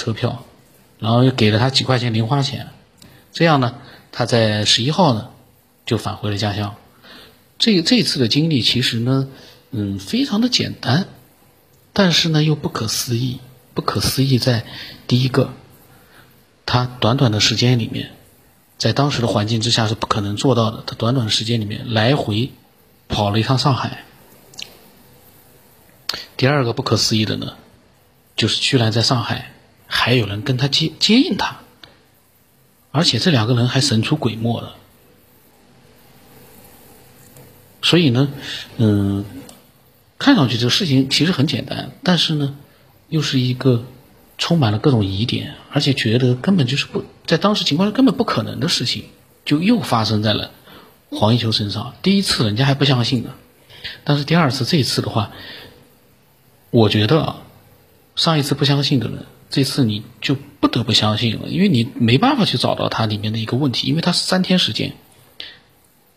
车票，然后又给了他几块钱零花钱，这样呢，他在十一号呢就返回了家乡。这这次的经历其实呢，嗯，非常的简单，但是呢又不可思议。不可思议在第一个，他短短的时间里面，在当时的环境之下是不可能做到的。他短短的时间里面来回跑了一趟上海。第二个不可思议的呢，就是居然在上海还有人跟他接接应他，而且这两个人还神出鬼没的。所以呢，嗯，看上去这个事情其实很简单，但是呢，又是一个充满了各种疑点，而且觉得根本就是不在当时情况下根本不可能的事情，就又发生在了黄一秋身上。第一次人家还不相信呢，但是第二次这一次的话，我觉得啊，上一次不相信的人，这次你就不得不相信了，因为你没办法去找到它里面的一个问题，因为它三天时间，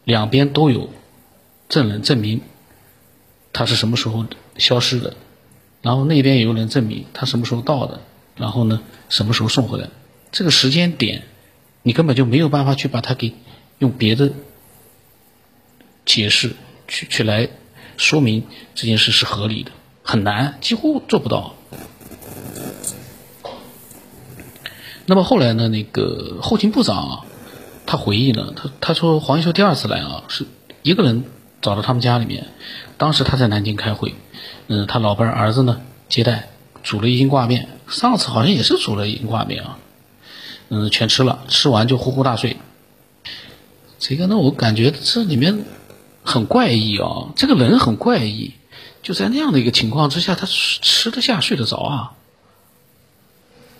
两边都有。证人证明他是什么时候消失的，然后那边也有人证明他什么时候到的，然后呢什么时候送回来，这个时间点你根本就没有办法去把它给用别的解释去去来说明这件事是合理的，很难，几乎做不到。那么后来呢，那个后勤部长啊他回忆呢，他他说黄一秋第二次来啊是一个人。找到他们家里面，当时他在南京开会，嗯，他老伴儿子呢接待，煮了一斤挂面，上次好像也是煮了一斤挂面啊，嗯，全吃了，吃完就呼呼大睡。这个呢，我感觉这里面很怪异啊，这个人很怪异，就在那样的一个情况之下，他吃得下睡得着啊，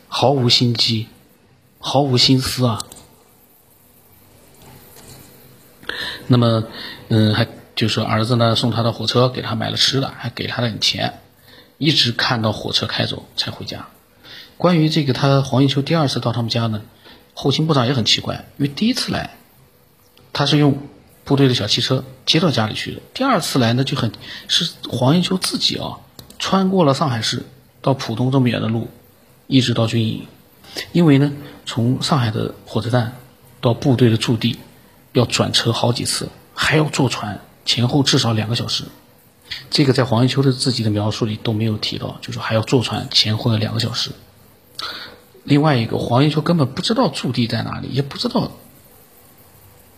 毫无心机，毫无心思啊。那么，嗯，还。就说儿子呢送他的火车，给他买了吃的，还给他点钱，一直看到火车开走才回家。关于这个他黄一秋第二次到他们家呢，后勤部长也很奇怪，因为第一次来他是用部队的小汽车接到家里去的，第二次来呢就很是黄一秋自己啊穿过了上海市到浦东这么远的路，一直到军营，因为呢从上海的火车站到部队的驻地要转车好几次，还要坐船。前后至少两个小时，这个在黄一秋的自己的描述里都没有提到，就是还要坐船前后要两个小时。另外一个，黄一秋根本不知道驻地在哪里，也不知道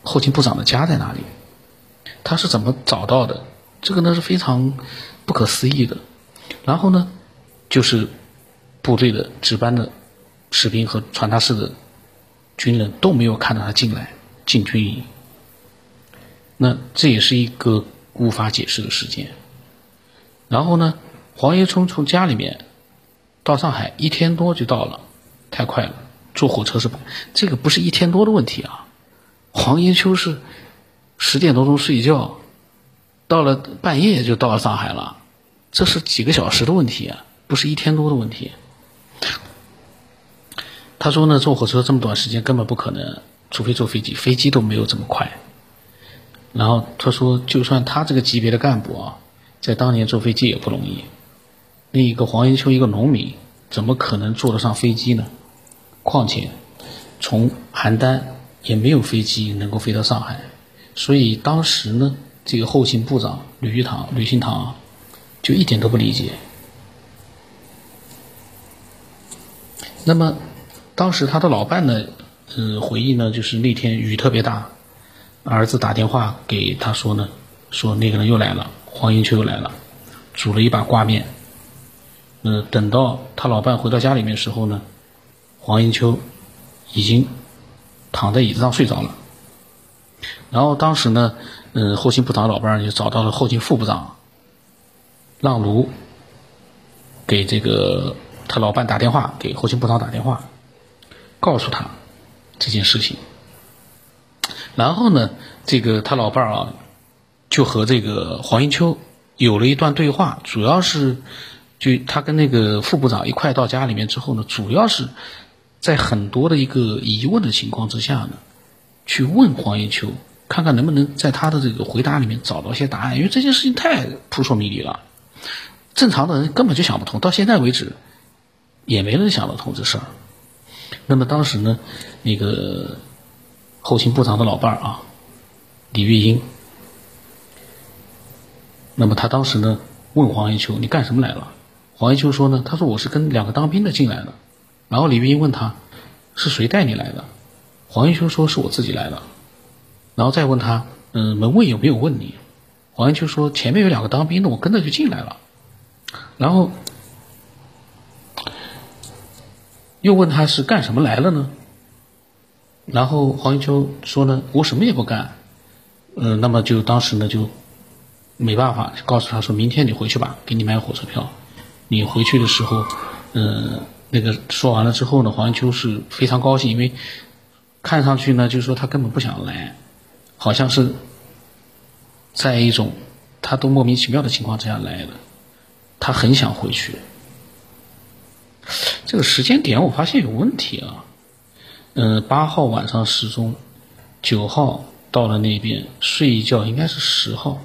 后勤部长的家在哪里，他是怎么找到的？这个呢是非常不可思议的。然后呢，就是部队的值班的士兵和传达室的军人都没有看到他进来进军营。那这也是一个无法解释的事件。然后呢，黄延聪从家里面到上海一天多就到了，太快了，坐火车是不？这个不是一天多的问题啊。黄延秋是十点多钟睡觉，到了半夜就到了上海了，这是几个小时的问题啊，不是一天多的问题。他说呢，坐火车这么短时间根本不可能，除非坐飞机，飞机都没有这么快。然后他说，就算他这个级别的干部啊，在当年坐飞机也不容易。另一个黄延秋一个农民，怎么可能坐得上飞机呢？况且，从邯郸也没有飞机能够飞到上海。所以当时呢，这个后勤部长吕玉堂、吕新堂就一点都不理解。那么，当时他的老伴呢，嗯，回忆呢，就是那天雨特别大。儿子打电话给他说呢，说那个人又来了，黄英秋又来了，煮了一把挂面。嗯，等到他老伴回到家里面时候呢，黄英秋已经躺在椅子上睡着了。然后当时呢，嗯，后勤部长老伴就找到了后勤副部长，让卢给这个他老伴打电话，给后勤部长打电话，告诉他这件事情。然后呢，这个他老伴儿啊，就和这个黄英秋有了一段对话，主要是就他跟那个副部长一块到家里面之后呢，主要是在很多的一个疑问的情况之下呢，去问黄英秋，看看能不能在他的这个回答里面找到一些答案，因为这件事情太扑朔迷离了，正常的人根本就想不通。到现在为止，也没人想得通这事儿。那么当时呢，那个后勤部长的老伴儿啊，李玉英，那么他当时呢问黄延秋：“你干什么来了？”黄延秋说呢：“他说我是跟两个当兵的进来的。”然后李玉英问他：“是谁带你来的？”黄延秋说：“是我自己来的。”然后再问他：“嗯，门卫有没有问你？”黄延秋说：“前面有两个当兵的，我跟着就进来了。”然后又问他是干什么来了呢？然后黄延秋说呢：“我什么也不干。”嗯，那么就当时呢就没办法，告诉他说明天你回去吧，给你买火车票。你回去的时候，嗯，那个说完了之后呢，黄延秋是非常高兴，因为看上去呢就是说他根本不想来，好像是在一种他都莫名其妙的情况之下来的。他很想回去，这个时间点我发现有问题啊。嗯，八号晚上失踪，九号到了那边睡一觉，应该是十号，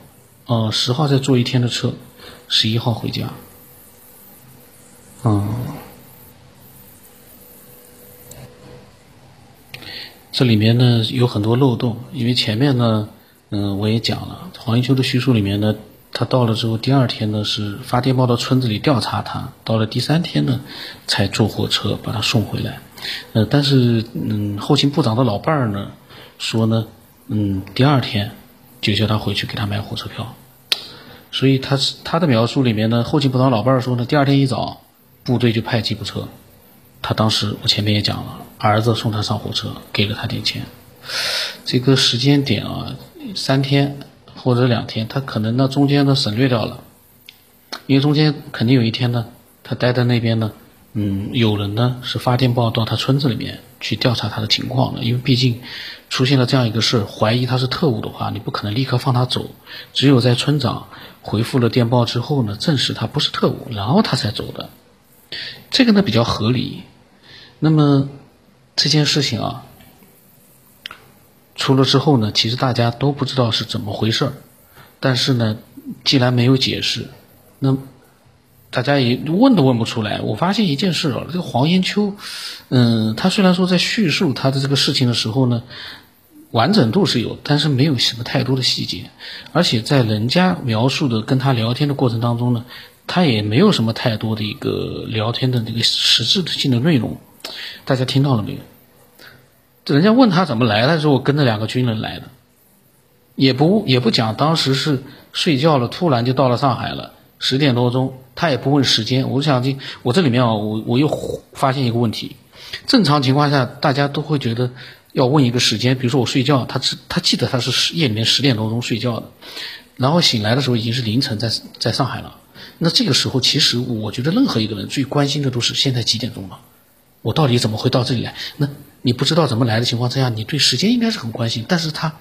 呃，十号再坐一天的车，十一号回家。嗯，这里面呢有很多漏洞，因为前面呢，嗯，我也讲了，黄一秋的叙述里面呢。他到了之后，第二天呢是发电报到村子里调查他，到了第三天呢，才坐火车把他送回来。呃，但是嗯，后勤部长的老伴儿呢说呢，嗯，第二天就叫他回去给他买火车票。所以他是他的描述里面呢，后勤部长老伴儿说呢，第二天一早部队就派吉普车。他当时我前面也讲了，儿子送他上火车，给了他点钱。这个时间点啊，三天。或者两天，他可能呢中间呢省略掉了，因为中间肯定有一天呢，他待在那边呢，嗯，有人呢是发电报到他村子里面去调查他的情况的，因为毕竟出现了这样一个事，怀疑他是特务的话，你不可能立刻放他走，只有在村长回复了电报之后呢，证实他不是特务，然后他才走的，这个呢比较合理。那么这件事情啊。出了之后呢，其实大家都不知道是怎么回事儿，但是呢，既然没有解释，那大家也问都问不出来。我发现一件事啊，这个黄延秋，嗯，他虽然说在叙述他的这个事情的时候呢，完整度是有，但是没有什么太多的细节，而且在人家描述的跟他聊天的过程当中呢，他也没有什么太多的一个聊天的那个实质性的内容，大家听到了没有？人家问他怎么来的时候，我跟着两个军人来的，也不也不讲当时是睡觉了，突然就到了上海了，十点多钟，他也不问时间。我想这我这里面啊，我我又发现一个问题，正常情况下大家都会觉得要问一个时间，比如说我睡觉，他他记得他是夜里面十点多钟睡觉的，然后醒来的时候已经是凌晨，在在上海了。那这个时候，其实我觉得任何一个人最关心的都是现在几点钟了，我到底怎么会到这里来？那。你不知道怎么来的情况之下，你对时间应该是很关心，但是他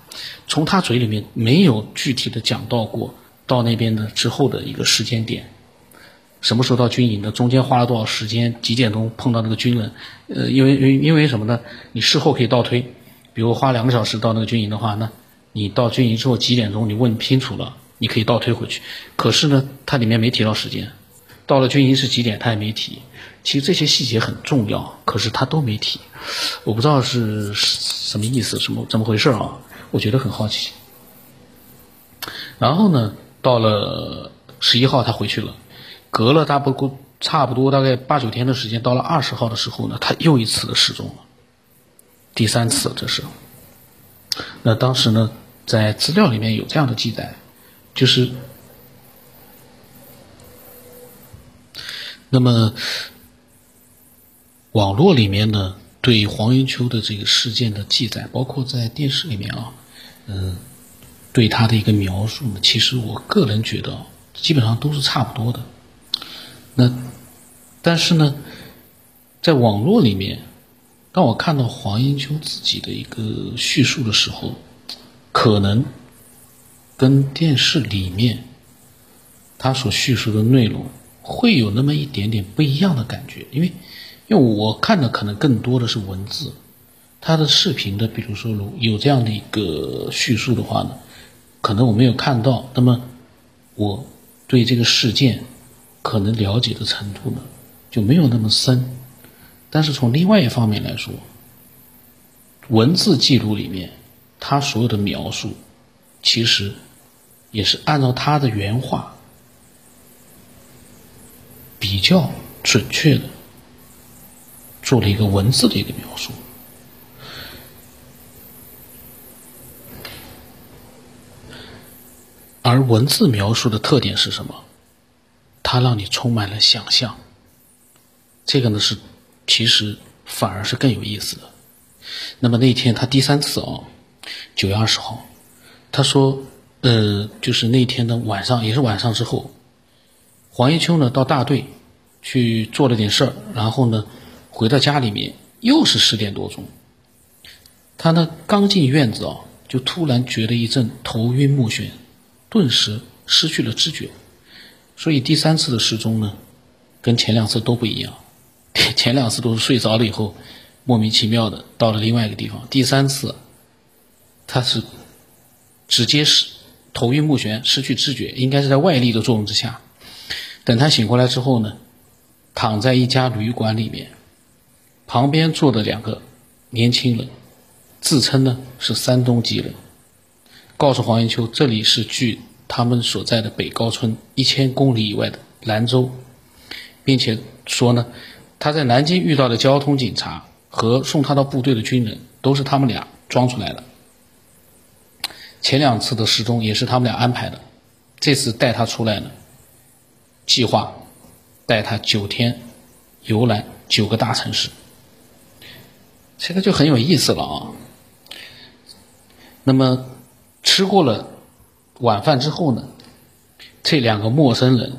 从他嘴里面没有具体的讲到过到那边的之后的一个时间点，什么时候到军营的，中间花了多少时间，几点钟碰到那个军人，呃，因为因为因为什么呢？你事后可以倒推，比如花两个小时到那个军营的话，那你到军营之后几点钟，你问清楚了，你可以倒推回去。可是呢，它里面没提到时间，到了军营是几点，他也没提。其实这些细节很重要，可是他都没提，我不知道是什么意思，什么怎么回事啊？我觉得很好奇。然后呢，到了十一号他回去了，隔了大不过差不多大概八九天的时间，到了二十号的时候呢，他又一次的失踪了，第三次这是。那当时呢，在资料里面有这样的记载，就是那么。网络里面呢，对黄云秋的这个事件的记载，包括在电视里面啊，嗯，对他的一个描述呢，其实我个人觉得，基本上都是差不多的。那但是呢，在网络里面，当我看到黄英秋自己的一个叙述的时候，可能跟电视里面他所叙述的内容会有那么一点点不一样的感觉，因为。因为我看的可能更多的是文字，他的视频的，比如说如有这样的一个叙述的话呢，可能我没有看到。那么我对这个事件可能了解的程度呢，就没有那么深。但是从另外一方面来说，文字记录里面他所有的描述，其实也是按照他的原话比较准确的做了一个文字的一个描述。而文字描述的特点是什么？它让你充满了想象。这个呢是，其实反而是更有意思的。那么那天他第三次啊，九月二十号，他说，呃，就是那天的晚上，也是晚上之后，黄一秋呢到大队去做了点事儿，然后呢回到家里面，又是十点多钟。他呢刚进院子啊，就突然觉得一阵头晕目眩。顿时失去了知觉，所以第三次的失踪呢，跟前两次都不一样。前两次都是睡着了以后，莫名其妙的到了另外一个地方。第三次，他是直接是头晕目眩，失去知觉，应该是在外力的作用之下。等他醒过来之后呢，躺在一家旅馆里面，旁边坐的两个年轻人，自称呢是山东籍人。告诉黄延秋，这里是距他们所在的北高村一千公里以外的兰州，并且说呢，他在南京遇到的交通警察和送他到部队的军人都是他们俩装出来的。前两次的失踪也是他们俩安排的，这次带他出来呢，计划带他九天游览九个大城市，这个就很有意思了啊。那么。吃过了晚饭之后呢，这两个陌生人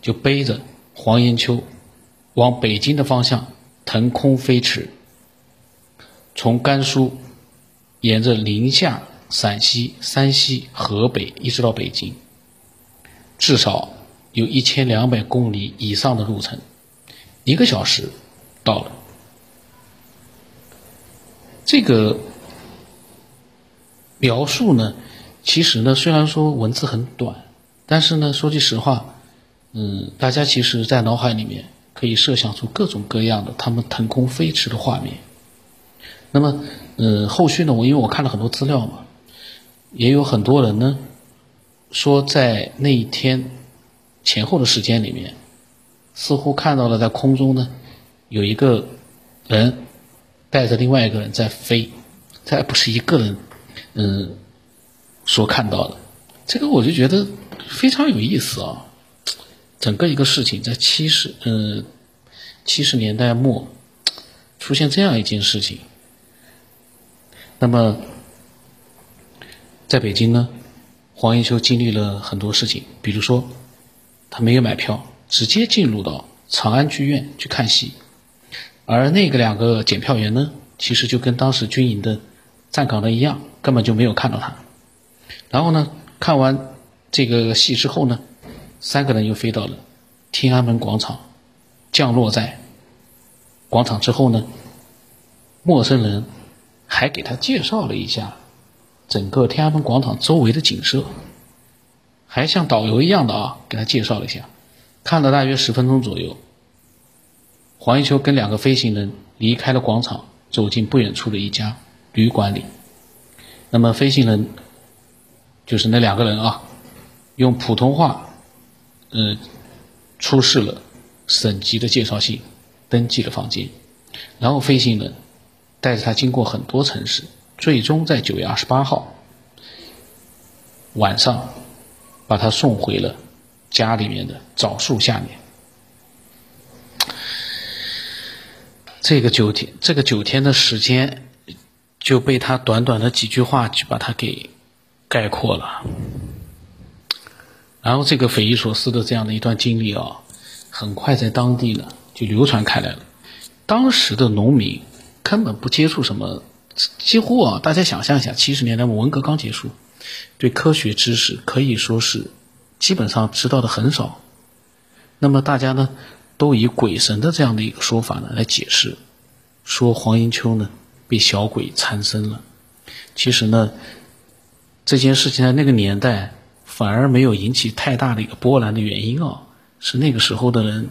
就背着黄延秋往北京的方向腾空飞驰，从甘肃沿着宁夏、陕西、山西、河北一直到北京，至少有一千两百公里以上的路程，一个小时到了。这个。描述呢，其实呢，虽然说文字很短，但是呢，说句实话，嗯，大家其实在脑海里面可以设想出各种各样的他们腾空飞驰的画面。那么，嗯，后续呢，我因为我看了很多资料嘛，也有很多人呢说，在那一天前后的时间里面，似乎看到了在空中呢有一个人带着另外一个人在飞，这不是一个人。嗯，所看到的，这个我就觉得非常有意思啊！整个一个事情在七十嗯七十年代末出现这样一件事情，那么在北京呢，黄延秋经历了很多事情，比如说他没有买票，直接进入到长安剧院去看戏，而那个两个检票员呢，其实就跟当时军营的站岗的一样。根本就没有看到他，然后呢，看完这个戏之后呢，三个人又飞到了天安门广场，降落在广场之后呢，陌生人还给他介绍了一下整个天安门广场周围的景色，还像导游一样的啊，给他介绍了一下，看了大约十分钟左右，黄一秋跟两个飞行人离开了广场，走进不远处的一家旅馆里。那么飞行人就是那两个人啊，用普通话，嗯，出示了省级的介绍信，登记了房间，然后飞行人带着他经过很多城市，最终在九月二十八号晚上把他送回了家里面的枣树下面。这个九天，这个九天的时间。就被他短短的几句话就把他给概括了，然后这个匪夷所思的这样的一段经历啊，很快在当地呢就流传开来了。当时的农民根本不接触什么，几乎啊，大家想象一下，七十年代文革刚结束，对科学知识可以说是基本上知道的很少。那么大家呢都以鬼神的这样的一个说法呢来解释，说黄迎秋呢。被小鬼缠身了。其实呢，这件事情在那个年代反而没有引起太大的一个波澜的原因啊，是那个时候的人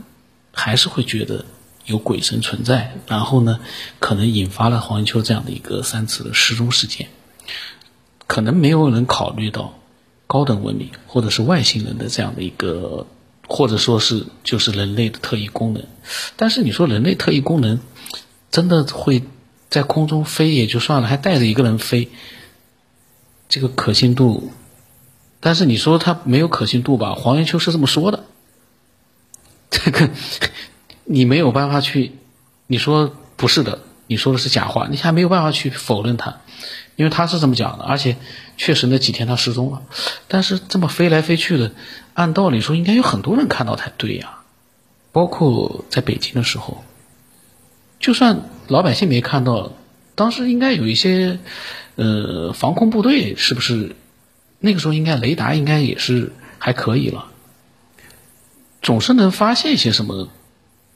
还是会觉得有鬼神存在，然后呢，可能引发了黄延秋这样的一个三次的失踪事件。可能没有人考虑到高等文明或者是外星人的这样的一个，或者说是就是人类的特异功能。但是你说人类特异功能真的会在空中飞也就算了，还带着一个人飞，这个可信度。但是你说他没有可信度吧？黄延秋是这么说的，这个你没有办法去，你说不是的，你说的是假话，你还没有办法去否认他。因为他是这么讲的，而且确实那几天他失踪了，但是这么飞来飞去的，按道理说应该有很多人看到才对呀，包括在北京的时候，就算老百姓没看到，当时应该有一些呃防空部队，是不是？那个时候应该雷达应该也是还可以了，总是能发现一些什么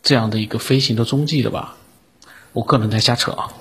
这样的一个飞行的踪迹的吧？我个人在瞎扯啊。